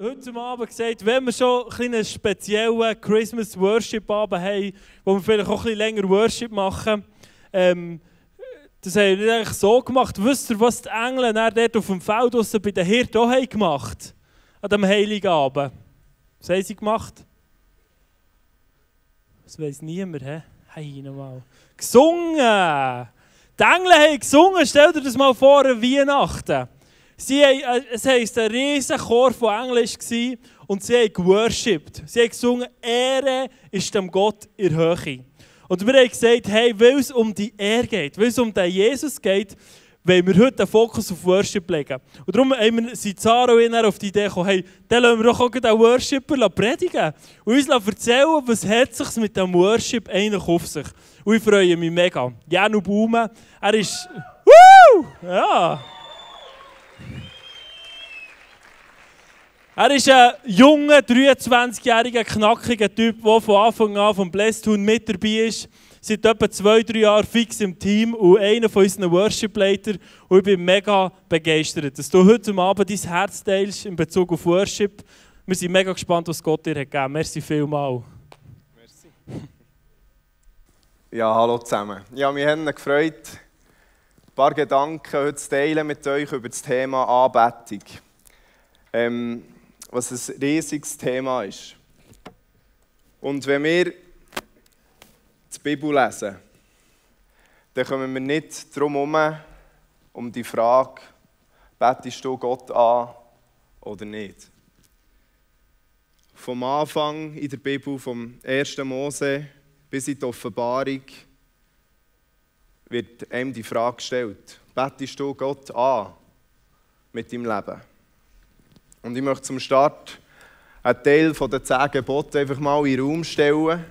heute Abend gesagt, wenn wir schon einen speziellen Christmas Worship Abend haben, wo wir vielleicht auch ein bisschen länger Worship machen, ähm, das haben wir eigentlich so gemacht. Wisst ihr, was die Engel dort auf dem Feld draussen bei den Hirten auch gemacht An diesem Heiligen Abend. Was haben sie gemacht? Das weiss niemand, hä? Hey, nochmal. Gesungen! Die Engel haben gesungen, stell dir das mal vor, Weihnachten. Sie haben, äh, es heisst, ein riesiger Chor von Englisch und sie haben geworshipped. Sie haben gesungen, Ehre ist dem Gott in Höhe. Und wir haben gesagt, hey, weil es um die Ehre geht, weil es um den Jesus geht, wollen wir heute den Fokus auf Worship legen. Und darum Zara und ich auf die Idee gekommen, hey, dann lassen wir doch auch den Worshipper predigen und uns erzählen, was hat sich mit dem Worship eigentlich auf sich. Und ich freue mich mega. Janu Baume, er ist... Woo! Ja... Er ist ein junger, 23-jähriger, knackiger Typ, der von Anfang an vom Blästun mit dabei ist. Seit etwa zwei, drei Jahren fix im Team und einer von unseren Worship-Leitern. Und ich bin mega begeistert, dass du heute Abend dein Herz teilst in Bezug auf Worship. Wir sind mega gespannt, was Gott dir hat gegeben Merci vielmals. Merci. Ja, hallo zusammen. Ja, wir haben gefreut, paar Gedanken heute zu teilen mit euch über das Thema Anbetung. Ähm, was ein riesiges Thema ist. Und wenn wir die Bibel lesen, dann kommen wir nicht darum herum, um die Frage, betest du Gott an oder nicht? Vom Anfang in der Bibel, vom 1. Mose bis in die Offenbarung, wird einem die Frage gestellt, betest du Gott an mit deinem Leben? Und ich möchte zum Start einen Teil der zehn Gebote einfach mal in den Raum stellen.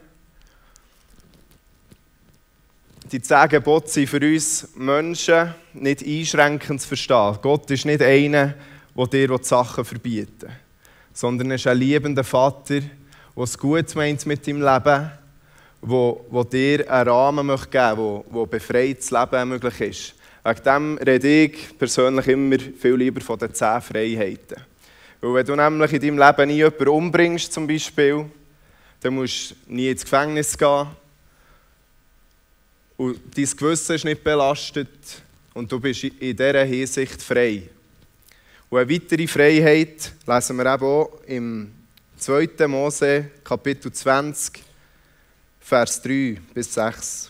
Die zehn Gebote sind für uns Menschen nicht einschränkend zu verstehen. Gott ist nicht einer, der dir Sachen verbietet, sondern er ist ein liebender Vater, der es gut meint mit deinem Leben, der, dir einen Rahmen geben möchte, wo, wo befreites Leben möglich ist. Wegen dem rede ich persönlich immer viel lieber von den zehn Freiheiten. Weil wenn du nämlich in deinem Leben nie jemanden umbringst, zum Beispiel, dann musst du nie ins Gefängnis gehen. Und dein Gewissen ist nicht belastet und du bist in dieser Hinsicht frei. Und eine weitere Freiheit lesen wir eben auch im 2. Mose, Kapitel 20, Vers 3 bis 6.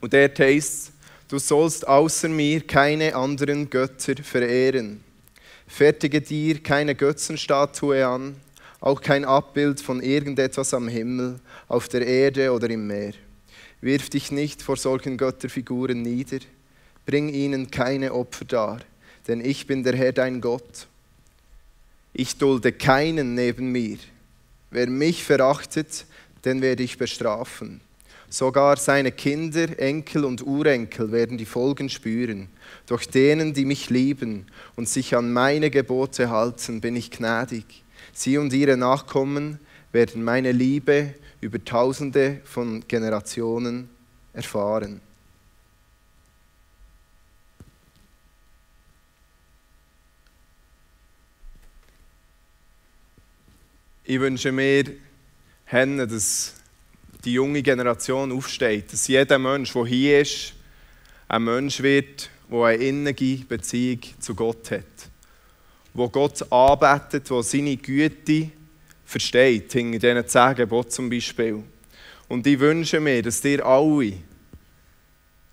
Und dort heißt du sollst außer mir keine anderen Götter verehren. Fertige dir keine Götzenstatue an, auch kein Abbild von irgendetwas am Himmel, auf der Erde oder im Meer. Wirf dich nicht vor solchen Götterfiguren nieder, bring ihnen keine Opfer dar, denn ich bin der Herr dein Gott. Ich dulde keinen neben mir. Wer mich verachtet, den werde ich bestrafen. Sogar seine Kinder, Enkel und Urenkel werden die Folgen spüren. Doch denen, die mich lieben und sich an meine Gebote halten, bin ich gnädig. Sie und ihre Nachkommen werden meine Liebe über tausende von Generationen erfahren. Ich wünsche mir, Henne, dass die junge Generation aufsteht, dass jeder Mensch, der hier ist, ein Mensch wird, der eine innige Beziehung zu Gott hat. Wo Gott arbeitet, wo seine Güte versteht, hinter diesen zehn Geboten zum Beispiel. Und ich wünsche mir, dass ihr alle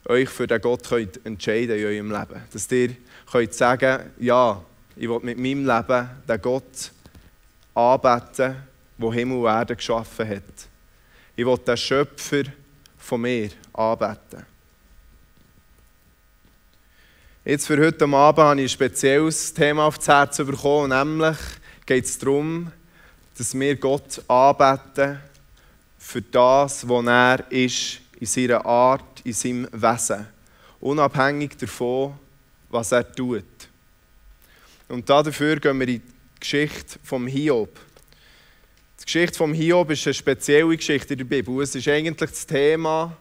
euch für den Gott könnt entscheiden in eurem Leben. Dass ihr könnt sagen, ja, ich will mit meinem Leben den Gott arbeiten, der Himmel und Erde geschaffen hat. Ich will den Schöpfer von mir anbeten. Jetzt für heute Abend habe ich ein spezielles Thema aufs Herz bekommen, nämlich geht es darum, dass wir Gott anbeten für das, was er ist, in seiner Art, in seinem Wesen. Unabhängig davon, was er tut. Und dafür gehen wir in die Geschichte vom Hiob. Die Geschichte vom Hiob ist eine spezielle Geschichte in der Bibel. Es ist eigentlich das Thema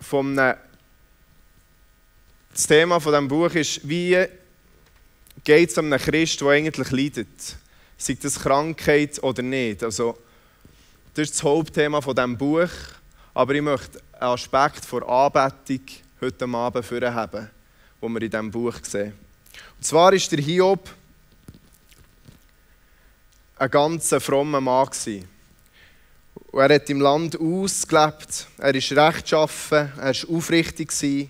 von einem das Thema von dem Buch ist, wie geht es um einen Christ, der eigentlich leidet. Sei das Krankheit oder nicht. Also, das ist das Hauptthema von diesem Buch. Aber ich möchte einen Aspekt der Anbetung heute Abend haben, den wir in diesem Buch sehen. Und zwar ist der Hiob ein ganz frommer Mann. Und er hat im Land ausgelebt, er ist rechtschaffen, er war aufrichtig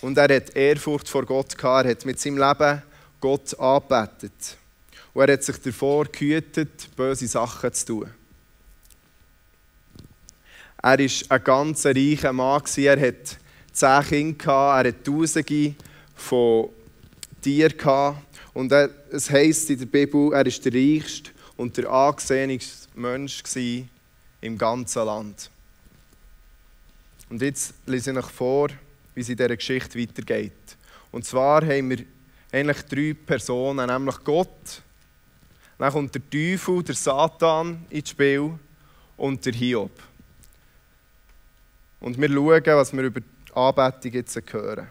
und er hat Ehrfurcht vor Gott gehabt. Er hat mit seinem Leben Gott angebetet. Und er hat sich davor gehütet, böse Sachen zu tun. Er war ein ganz reicher Mann. Er hatte zehn Kinder, er hatte Tausende von Tieren. Und es heisst in der Bibel, er war der reichste und der angesehenste Mensch im ganzen Land. Und jetzt lese ich euch vor, wie es in dieser Geschichte weitergeht. Und zwar haben wir eigentlich drei Personen, nämlich Gott, dann kommt der Teufel, der Satan ins Spiel und der Hiob. Und wir schauen, was wir über die Anbetung jetzt hören.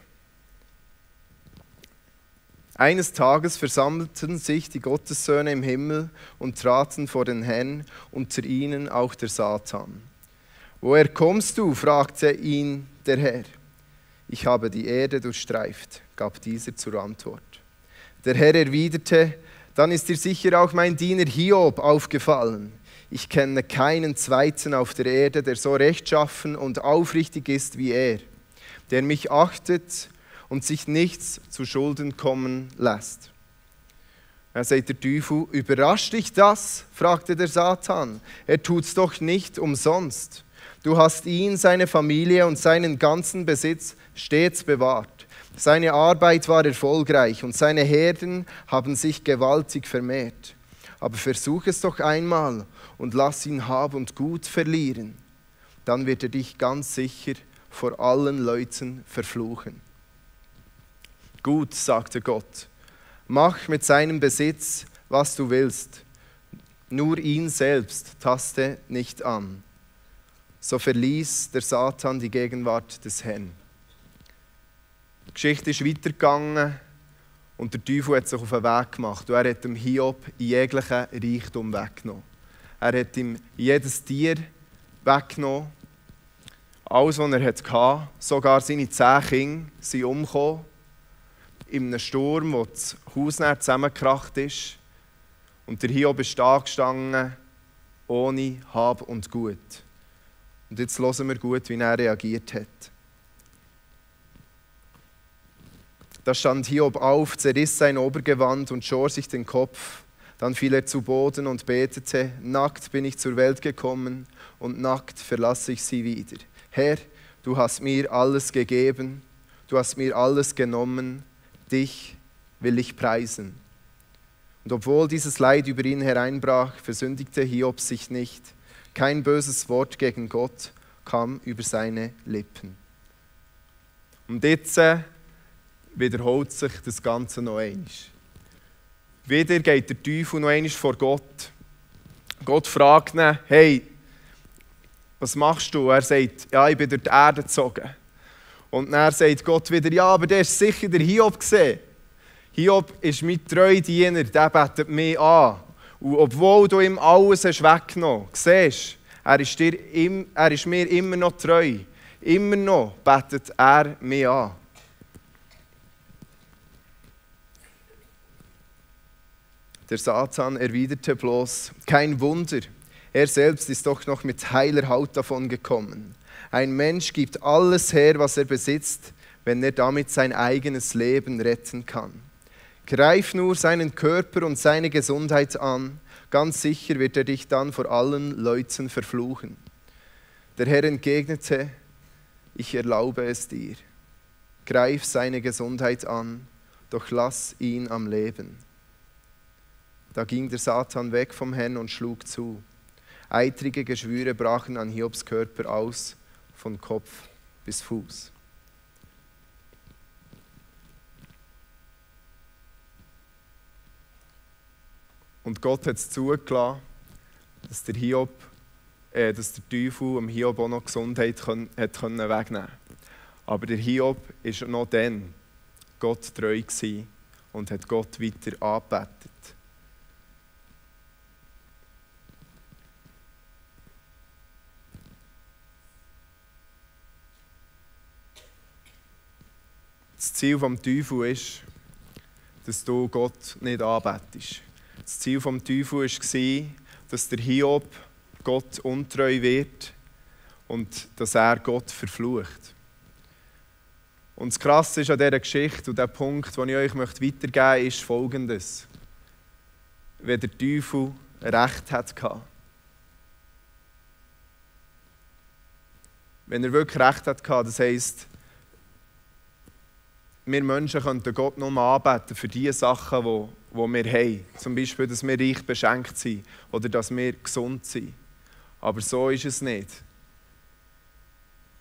Eines Tages versammelten sich die Gottessöhne im Himmel und traten vor den Herrn, unter ihnen auch der Satan. Woher kommst du? fragte ihn der Herr. Ich habe die Erde durchstreift, gab dieser zur Antwort. Der Herr erwiderte, dann ist dir sicher auch mein Diener Hiob aufgefallen. Ich kenne keinen zweiten auf der Erde, der so rechtschaffen und aufrichtig ist wie er, der mich achtet und sich nichts zu Schulden kommen lässt. Er sagt der Teufel, überrascht dich das? fragte der Satan. Er tut's doch nicht umsonst. Du hast ihn, seine Familie und seinen ganzen Besitz stets bewahrt. Seine Arbeit war erfolgreich und seine Herden haben sich gewaltig vermehrt. Aber versuch es doch einmal und lass ihn Hab und Gut verlieren. Dann wird er dich ganz sicher vor allen Leuten verfluchen. Gut, sagte Gott, mach mit seinem Besitz, was du willst, nur ihn selbst taste nicht an. So verließ der Satan die Gegenwart des Herrn. Die Geschichte ist weitergegangen und der Teufel hat sich auf den Weg gemacht und er hat dem Hiob jeglichen Reichtum weggenommen. Er hat ihm jedes Tier weggenommen, alles, was er hatte, sogar seine zehn Kinder sind umgekommen in einem Sturm, wo das Haus zusammengekracht ist. Und der Hiob ist da gestanden, ohne Hab und Gut. Und jetzt hören wir gut, wie er reagiert hat. Da stand Hiob auf, zerriss sein Obergewand und schor sich den Kopf. Dann fiel er zu Boden und betete, nackt bin ich zur Welt gekommen und nackt verlasse ich sie wieder. Herr, du hast mir alles gegeben, du hast mir alles genommen, dich will ich preisen. Und obwohl dieses Leid über ihn hereinbrach, versündigte Hiob sich nicht. Kein böses Wort gegen Gott kam über seine Lippen. Und jetzt äh, wiederholt sich das Ganze noch einmal. Wieder geht der Teufel noch einmal vor Gott. Gott fragt ihn, hey, was machst du? Er sagt, ja, ich bin durch die Erde gezogen. Und dann sagt Gott wieder, ja, aber der ist sicher der Hiob gesehen. Hiob ist mein treu Diener, der betet mich an. Und obwohl du ihm alles hast weggenommen hast, siehst er ist, dir, er ist mir immer noch treu. Immer noch betet er mich an. Der Satan erwiderte bloß, kein Wunder, er selbst ist doch noch mit heiler Haut davon gekommen. Ein Mensch gibt alles her, was er besitzt, wenn er damit sein eigenes Leben retten kann. Greif nur seinen Körper und seine Gesundheit an, ganz sicher wird er dich dann vor allen Leuten verfluchen. Der Herr entgegnete, ich erlaube es dir. Greif seine Gesundheit an, doch lass ihn am Leben. Da ging der Satan weg vom Herrn und schlug zu. Eitrige Geschwüre brachen an Hiobs Körper aus von Kopf bis Fuß. Und Gott hat es zugelassen, dass der Hiob, äh, dass der Teufel dem Hiob auch noch Gesundheit können, hat können wegnehmen Aber der Hiob ist noch dann Gott treu und hat Gott weiter angebetet. Das Ziel des Teufels ist, dass du Gott nicht anbetest. Das Ziel des Teufels war, dass der Hiob Gott untreu wird und dass er Gott verflucht. Und das Krasse ist an dieser Geschichte und der Punkt, den ich euch weitergeben möchte, ist folgendes. Wenn der Teufel Recht hatte, wenn er wirklich Recht hatte, das heisst, wir Menschen könnten Gott nur anbeten für die Sachen, die, die wir haben. Zum Beispiel, dass wir reich beschenkt sind oder dass wir gesund sind. Aber so ist es nicht.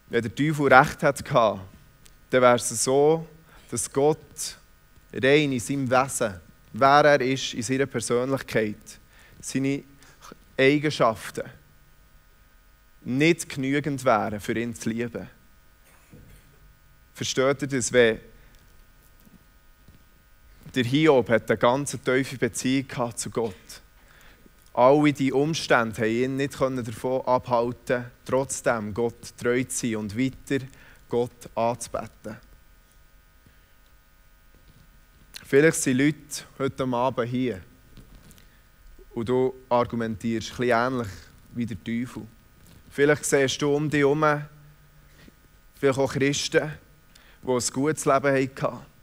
Wenn der Teufel Recht hatte, dann wäre es so, dass Gott rein in seinem Wesen, wer er ist, in seiner Persönlichkeit, seine Eigenschaften, nicht genügend wären, für ihn zu lieben. Versteht ihr das? Wenn der Hiob hat eine ganz tiefe Beziehung zu Gott. Alle die Umstände haben ihn nicht davon abhalten, trotzdem Gott treu zu sein und weiter Gott anzubeten. Vielleicht sind Leute heute Abend hier und du argumentierst bisschen ähnlich wie der Teufel. Vielleicht siehst du um dich herum, vielleicht auch Christen, die ein gutes Leben hatten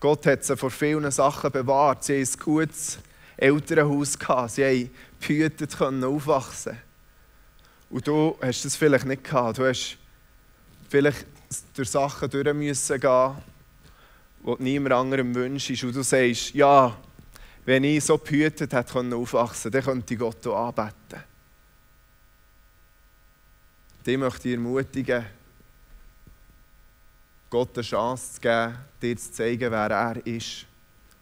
Gott hat sie vor vielen Sachen bewahrt. Sie hatten ein gutes Elternhaus. Sie haben behütet aufwachsen Und du hast das vielleicht nicht gehabt. Du hast vielleicht durch Sachen durch müssen gehen, die niemand anderem wünschst. Und du sagst, ja, wenn ich so behütet hätte aufwachsen dann könnte ich Gott auch anbeten. Die möchte ich ermutigen, Gott eine Chance zu geben, dir zu zeigen, wer er ist.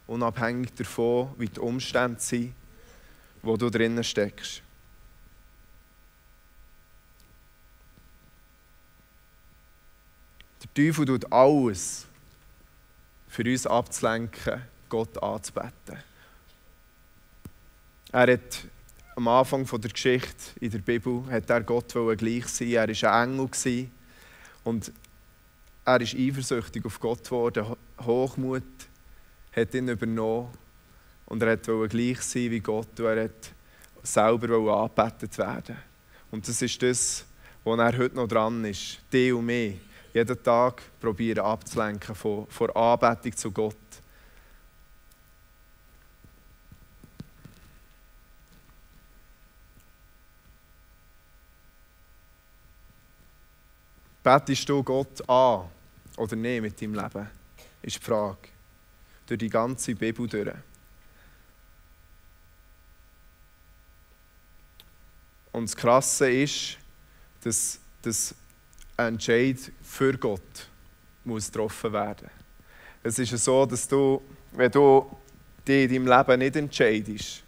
Unabhängig davon, wie die Umstände sind, wo du drinnen steckst. Der Teufel tut alles, für uns abzulenken, Gott anzubeten. Er hat am Anfang der Geschichte in der Bibel hat er Gott gleich sein. Er war ein Engel und er ist eifersüchtig auf Gott geworden. Hochmut hat ihn übernommen. Und er wollte gleich sein wie Gott. Und er hat selber angebetet werden. Und das ist das, wo er heute noch dran ist. Die und mich. Jeden Tag probieren abzulenken von, von Anbetung zu Gott. Betest du Gott an? Oder nicht mit deinem Leben, ist die Frage. Durch die ganze Bibel durch. Und das Krasse ist, dass, dass ein Entscheid für Gott muss getroffen werden Es ist so, dass du, wenn du dich in deinem Leben nicht entscheidest,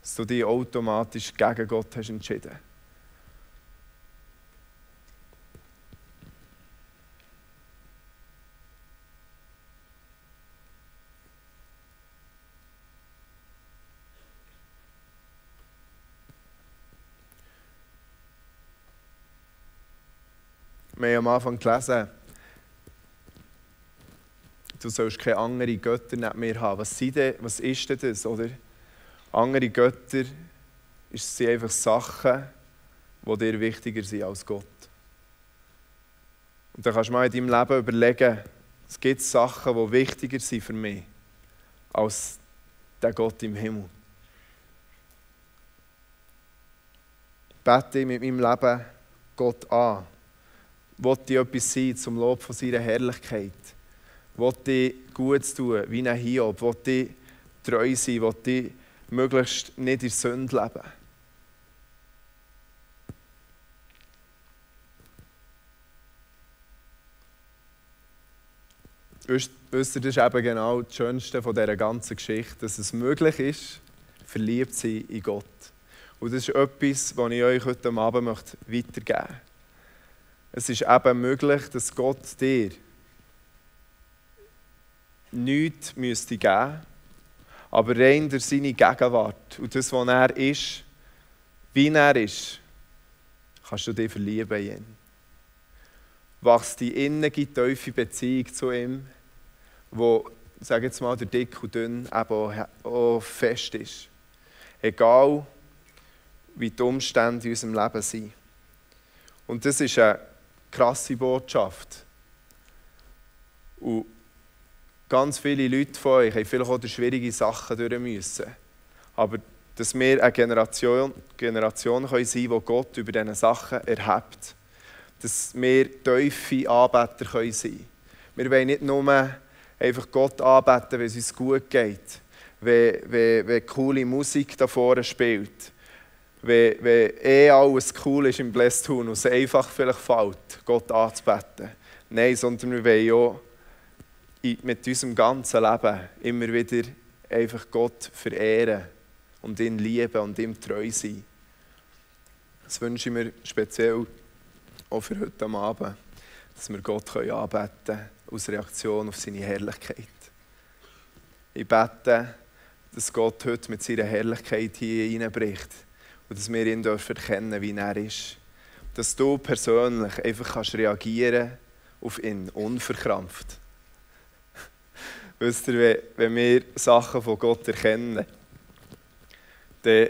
dass du dich automatisch gegen Gott hast entschieden hast. Wir haben am Anfang gelesen, du sollst keine anderen Götter neben mir haben. Was, sind denn, was ist denn das? Oder? Andere Götter sind einfach Sachen, die dir wichtiger sind als Gott. Und dann kannst du mal in deinem Leben überlegen, es gibt Sachen, die wichtiger sind für mich als der Gott im Himmel. Bete mit meinem Leben Gott an wollte ich etwas sein zum Lob von seiner Herrlichkeit. Wollte ich gut tun, wie ein Hiob. Wollte ich treu sein. Wollte ich möglichst nicht in Sünde leben. Wisst das ist eben genau das Schönste von dieser ganzen Geschichte, dass es möglich ist, verliebt zu sein in Gott. Und das ist etwas, was ich euch heute Abend weitergeben möchte. Es ist eben möglich, dass Gott dir nichts müsste geben, aber rein durch seine Gegenwart und das, was er ist, wie er ist, kannst du dich verlieben in ihn. Wachst die innige, tiefe Beziehung zu ihm, wo, sag jetzt mal, der dick und dünn eben auch fest ist. Egal, wie die Umstände in unserem Leben sind. Und das ist eine krasse Botschaft. Und ganz viele Leute von euch haben vielleicht auch schwierige Sachen durch müssen. Aber dass wir eine Generation, Generation können sein können, die Gott über diese Sachen erhebt. Dass wir tiefe Anbeter können sein können. Wir wollen nicht nur einfach Gott anbeten, wenn es uns gut geht, wenn, wenn, wenn coole Musik da vorne spielt, wenn, wenn eh alles cool ist im Blästun und es einfach vielleicht fällt, Gott anzubeten. Nein, sondern wir wollen auch mit unserem ganzen Leben immer wieder einfach Gott verehren und ihn lieben und ihm treu sein. Das wünsche ich mir speziell auch für heute Abend, dass wir Gott anbeten können, aus Reaktion auf seine Herrlichkeit. Ich bete, dass Gott heute mit seiner Herrlichkeit hier hineinbricht und dass wir ihn dürfen erkennen, wie er ist. Dass du persönlich einfach kannst reagieren auf ihn, unverkrampft. Wisst ihr, wenn wir Sachen von Gott erkennen, dann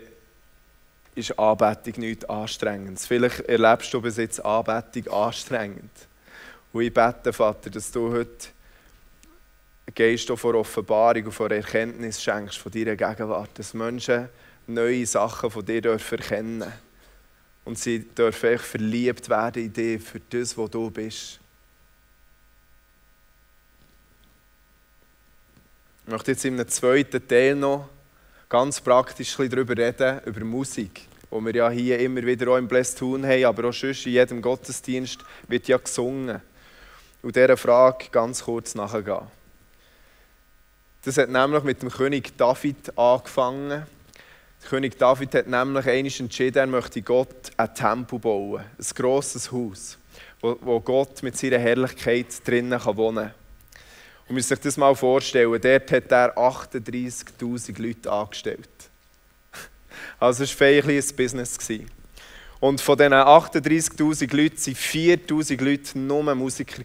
ist Anbetung nichts Anstrengendes. Vielleicht erlebst du bis jetzt Anbetung anstrengend. Und ich bete, Vater, dass du heute Geist vor Offenbarung und vor Erkenntnis schenkst von deiner Gegenwart, dass Menschen neue Sachen von dir dürfen und sie dürfen verliebt werden in dich für das, was du bist. Ich möchte jetzt in einem zweiten Teil noch ganz praktisch darüber reden, über Musik, wo wir ja hier immer wieder auch im Blessed Tun haben, aber auch sonst in jedem Gottesdienst wird ja gesungen. Und dieser Frage ganz kurz nachgehen. Das hat nämlich mit dem König David angefangen. König David hat nämlich einmal entschieden, er möchte Gott ein Tempel bauen, ein grosses Haus, wo, wo Gott mit seiner Herrlichkeit drinnen wohnen kann. Und man muss sich das mal vorstellen, dort hat er 38'000 Leute angestellt. Also es war ein Business. Und von diesen 38'000 Leuten waren 4'000 Leute nur Musiker.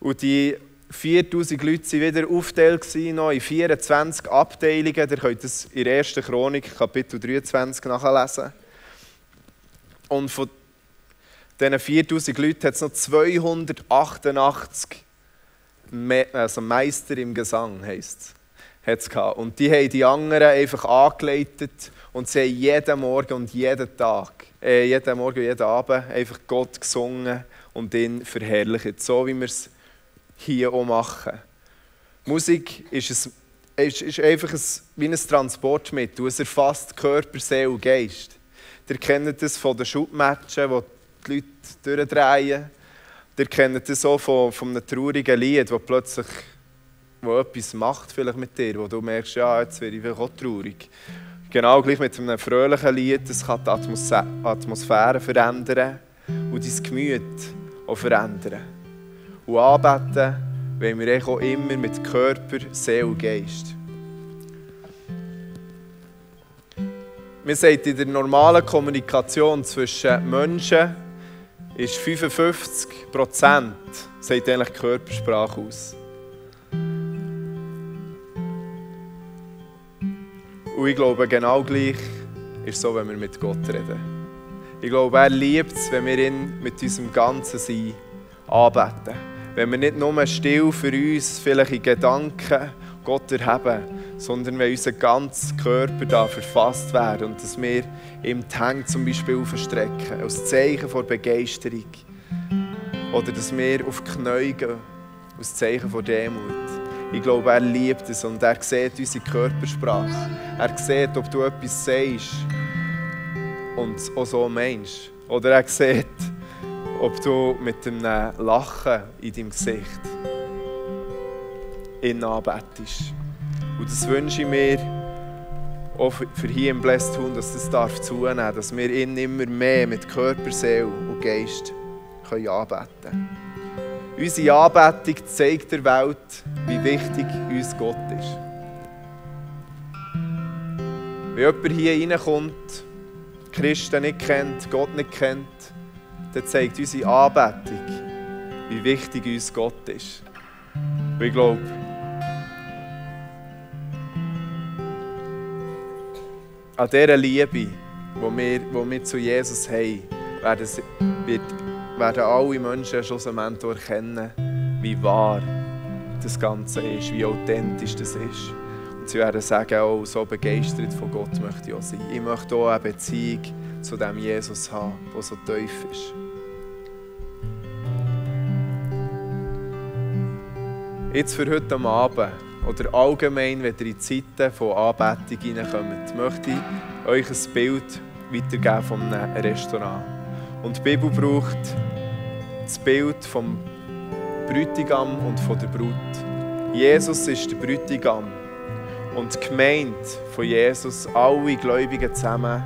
Und die 4000 Leute waren wieder aufgeteilt in 24 Abteilungen. Ihr könnt das in der 1. Chronik, Kapitel 23, nachlesen. Und von diesen 4000 Leuten hat es noch 288 Me also Meister im Gesang heisst es. Und die haben die anderen einfach angeleitet und sie haben jeden Morgen und jeden Tag, äh, jeden Morgen und jeden Abend einfach Gott gesungen und ihn verherrlicht, so wie wir es hier auch machen. Musik ist, ein, ist, ist einfach ein, wie ein Transportmittel, es erfasst Körper, Seele und Geist. Ihr kennt das von den Schubmatchen, wo die Leute durchdrehen Ihr kennt das auch von, von einem traurigen Lied, wo plötzlich wo etwas macht vielleicht mit dir, wo du merkst, ja, jetzt werde ich auch traurig. Genau gleich mit einem fröhlichen Lied, das kann die Atmosphäre verändern und dein Gemüt auch verändern. Und anbeten wollen wir auch immer mit Körper, Seele und Geist. Wir sagen in der normalen Kommunikation zwischen Menschen, ist 55 Prozent, eigentlich Körpersprache aus. Und ich glaube, genau gleich ist es so, wenn wir mit Gott reden. Ich glaube, er liebt es, wenn wir ihn mit unserem ganzen Sein anbeten. Wenn wir nicht nur still für uns, vielleicht in Gedanken, Gott erheben, sondern wenn unser ganzer Körper da verfasst wird und dass wir ihm die Hände zum Beispiel aufstrecken, als Zeichen von Begeisterung. Oder dass wir auf die Knie gehen, als Zeichen von Demut. Ich glaube, er liebt es und er sieht unsere Körpersprache. Er sieht, ob du etwas sagst und auch so meinst. Oder er sieht, ob du mit einem Lachen in deinem Gesicht ihn anbetest. Und das wünsche ich mir auch für hier im Blessed Hund, dass das darf zunehmen darf, dass wir ihn immer mehr mit Körper, Seele und Geist können anbeten können. Unsere Anbetung zeigt der Welt, wie wichtig uns Gott ist. Wenn jemand hier reinkommt, Christen nicht kennt, Gott nicht kennt, dann zeigt unsere Anbetung, wie wichtig uns Gott ist. Und ich glaube, an dieser Liebe, die wir, die wir zu Jesus haben, werden, wird, werden alle Menschen schlussendlich erkennen, wie wahr das Ganze ist, wie authentisch das ist. Und sie werden sagen, oh, so begeistert von Gott möchte ich auch sein. Ich möchte auch eine Beziehung zu dem Jesus haben, der so tief ist. Jetzt für heute Abend oder allgemein, wenn ihr in Zeiten von Anbetung hineinkommt, möchte ich euch ein Bild weitergeben von einem Restaurant. Und die Bibel braucht das Bild vom Bräutigam und von der Brut. Jesus ist der Bräutigam und die Gemeinde von Jesus, alle Gläubigen zusammen,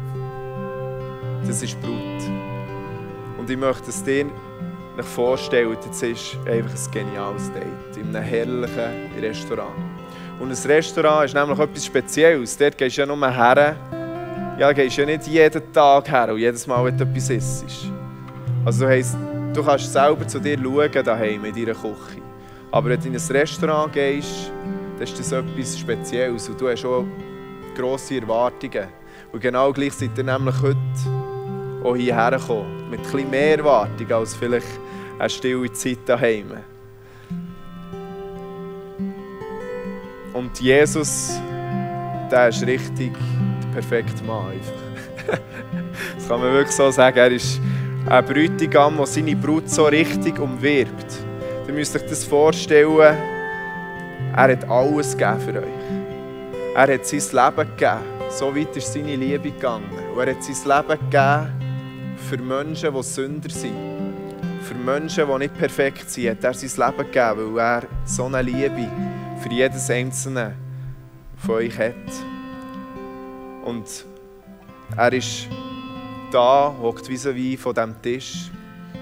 das ist Brut. Und ich möchte es dir euch vorstellt, jetzt ist einfach ein geniales Date in einem herrlichen Restaurant. Und ein Restaurant ist nämlich etwas Spezielles. Dort gehst du ja nur her. Ja, gehst ja nicht jeden Tag her und jedes Mal, wenn du etwas isst. Also heisst, du kannst selber zu dir schauen, daheim in deiner Küche. Aber wenn du in ein Restaurant gehst, dann ist das etwas Spezielles und du hast auch grosse Erwartungen. Und genau gleich seid ihr nämlich heute auch hierher gekommen. Mit etwas mehr Erwartungen als vielleicht eine stille Zeit daheim. Und Jesus, der ist richtig der perfekte Mann. Das kann man wirklich so sagen. Er ist ein Bräutigam, der seine Brut so richtig umwirbt. Ihr müsst euch das vorstellen, er hat alles gegeben für euch. Er hat sein Leben gegeben. So weit ist seine Liebe gegangen. Und er hat sein Leben gegeben für Menschen, die Sünder sind für Menschen, die nicht perfekt sind, hat er sein Leben gegeben, weil er so eine Liebe für jedes Einzelne von euch hat. Und er ist da, hockt vis-à-vis von diesem Tisch,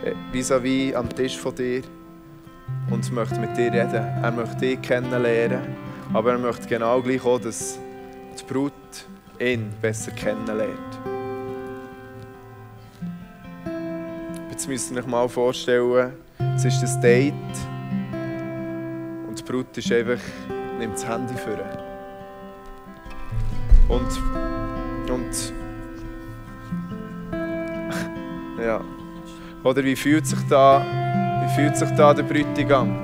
äh, vis-à-vis am Tisch von dir und möchte mit dir reden. Er möchte dich kennenlernen, aber er möchte genau gleich auch, dass die Brut ihn besser kennenlernt. Jetzt müsst ihr euch mal vorstellen, es ist das Date und die Brut ist einfach, nimmt das Handy vor. Und, und ja. Oder wie fühlt sich da, wie fühlt sich da der Bräutigam?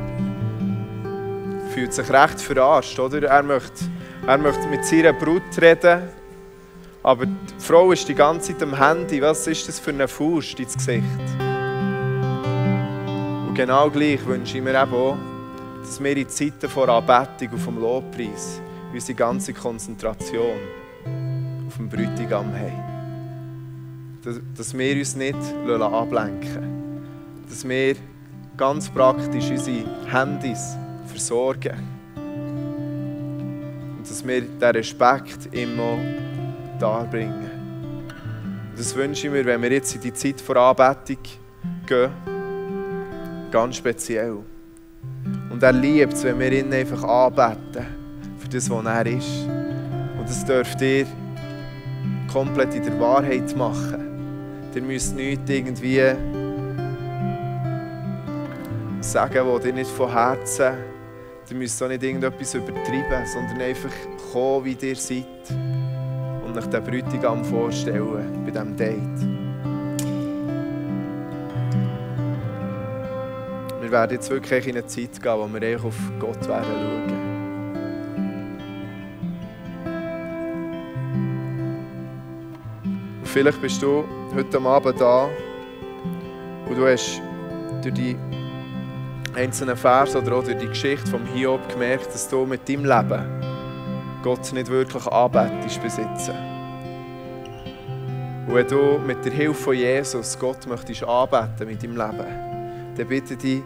Fühlt sich recht verarscht, oder? Er möchte, er möchte mit seiner Brut reden, aber die Frau ist die ganze Zeit am Handy. Was ist das für eine Faust ins Gesicht? Und genau gleich wünsche ich mir eben auch, dass wir in Zeiten vor Anbetung und vom Lobpreis unsere ganze Konzentration auf den Bräutigam haben. Dass, dass wir uns nicht ablenken Dass wir ganz praktisch unsere Handys versorgen. Und dass wir diesen Respekt immer darbringen. Das wünsche ich mir, wenn wir jetzt in die Zeit vor Anbetung gehen Ganz speziell. Und er liebt es, wenn wir ihn einfach anbeten für das, was er ist. Und das dürft ihr komplett in der Wahrheit machen. Ihr müsst nichts irgendwie sagen, was ihr nicht von Herzen. Ihr müsst auch nicht irgendetwas übertreiben, sondern einfach kommen, wie ihr seid. Und euch den Bräutigam vorstellen bei diesem Date. Werden jetzt wirklich in eine Zeit gehen, wo wir auf Gott werden schauen. Und vielleicht bist du heute Abend da und du hast durch die einzelnen Vers oder auch durch die Geschichte vom Hiob gemerkt, dass du mit deinem Leben Gott nicht wirklich anbetest besitzen. Und wenn du mit der Hilfe von Jesus Gott möchtest anbeten mit deinem Leben, dann bitte dich,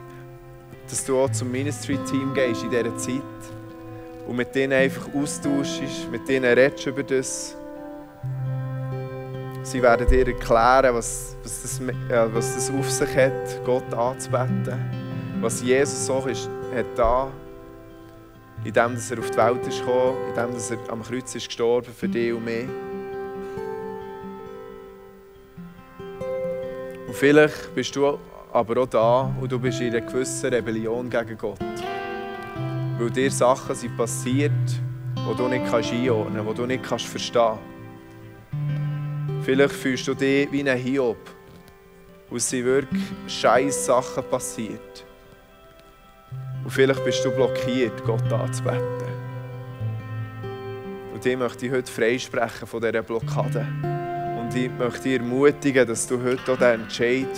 dass du auch zum Ministry-Team gehst in dieser Zeit und mit denen einfach austauschst, mit denen redest über das. Sie werden dir erklären, was, was, das, äh, was das auf sich hat, Gott anzubeten. was Jesus so ist, hat da, indem dass er auf die Welt ist gekommen, indem dass er am Kreuz ist gestorben für dich und mich. Und vielleicht bist du aber auch da und du bist in einer gewissen Rebellion gegen Gott. Weil dir Sachen sind passiert, die du nicht kannst einordnen kannst, die du nicht kannst verstehen Vielleicht fühlst du dich wie ein Hiob. Und es wirklich scheiß Sachen passiert. Und vielleicht bist du blockiert, Gott anzubeten. Und ich möchte ich heute freisprechen von dieser Blockade. Und ich möchte dich ermutigen, dass du heute auch den Entscheid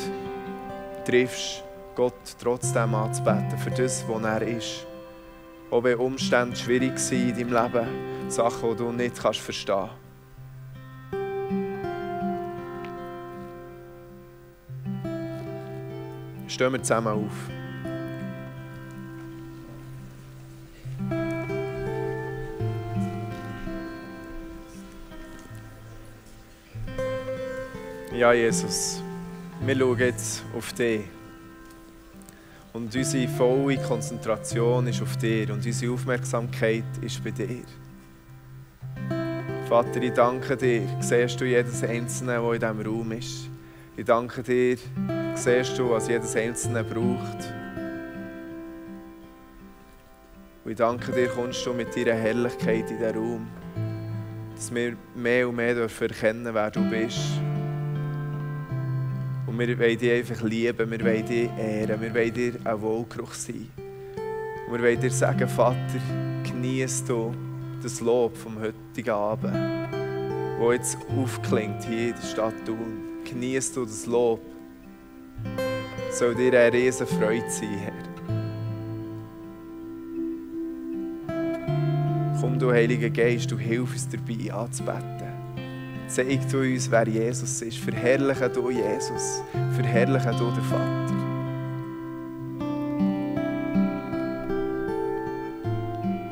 triffst, Gott trotzdem anzubeten, für das, was er ist. Auch wenn Umstände schwierig sind in deinem Leben, Sachen, die du nicht kannst verstehen kannst. Stehen wir zusammen auf. Ja, Jesus, wir schauen jetzt auf dich. Und unsere volle Konzentration ist auf dir und unsere Aufmerksamkeit ist bei dir. Vater, ich danke dir. Siehst du jedes Einzelne, der in diesem Raum ist. Ich danke dir, siehst du, was jedes Einzelne braucht. Und ich danke dir, kommst du mit deiner Herrlichkeit in den Raum, dass wir mehr und mehr erkennen wer du bist. Und wir wollen dich einfach lieben, wir wollen dich ehren, wir wollen dir ein Wohlgeruch sein. Und wir wollen dir sagen, Vater, genieß du das Lob vom heutigen Abend, das jetzt aufklingt hier in der Stadt Thun. Genieß du das Lob. Soll dir eine riesen Freude sein, Herr. Komm, du Heiliger Geist, du hilf uns dabei anzubeten. Zeig du uns, wer Jesus ist. Verherrliche du Jesus. Verherrliche du den Vater.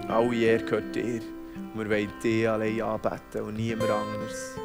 Alle Ehre gehört dir. Wir wollen dich allein anbeten und niemand anders.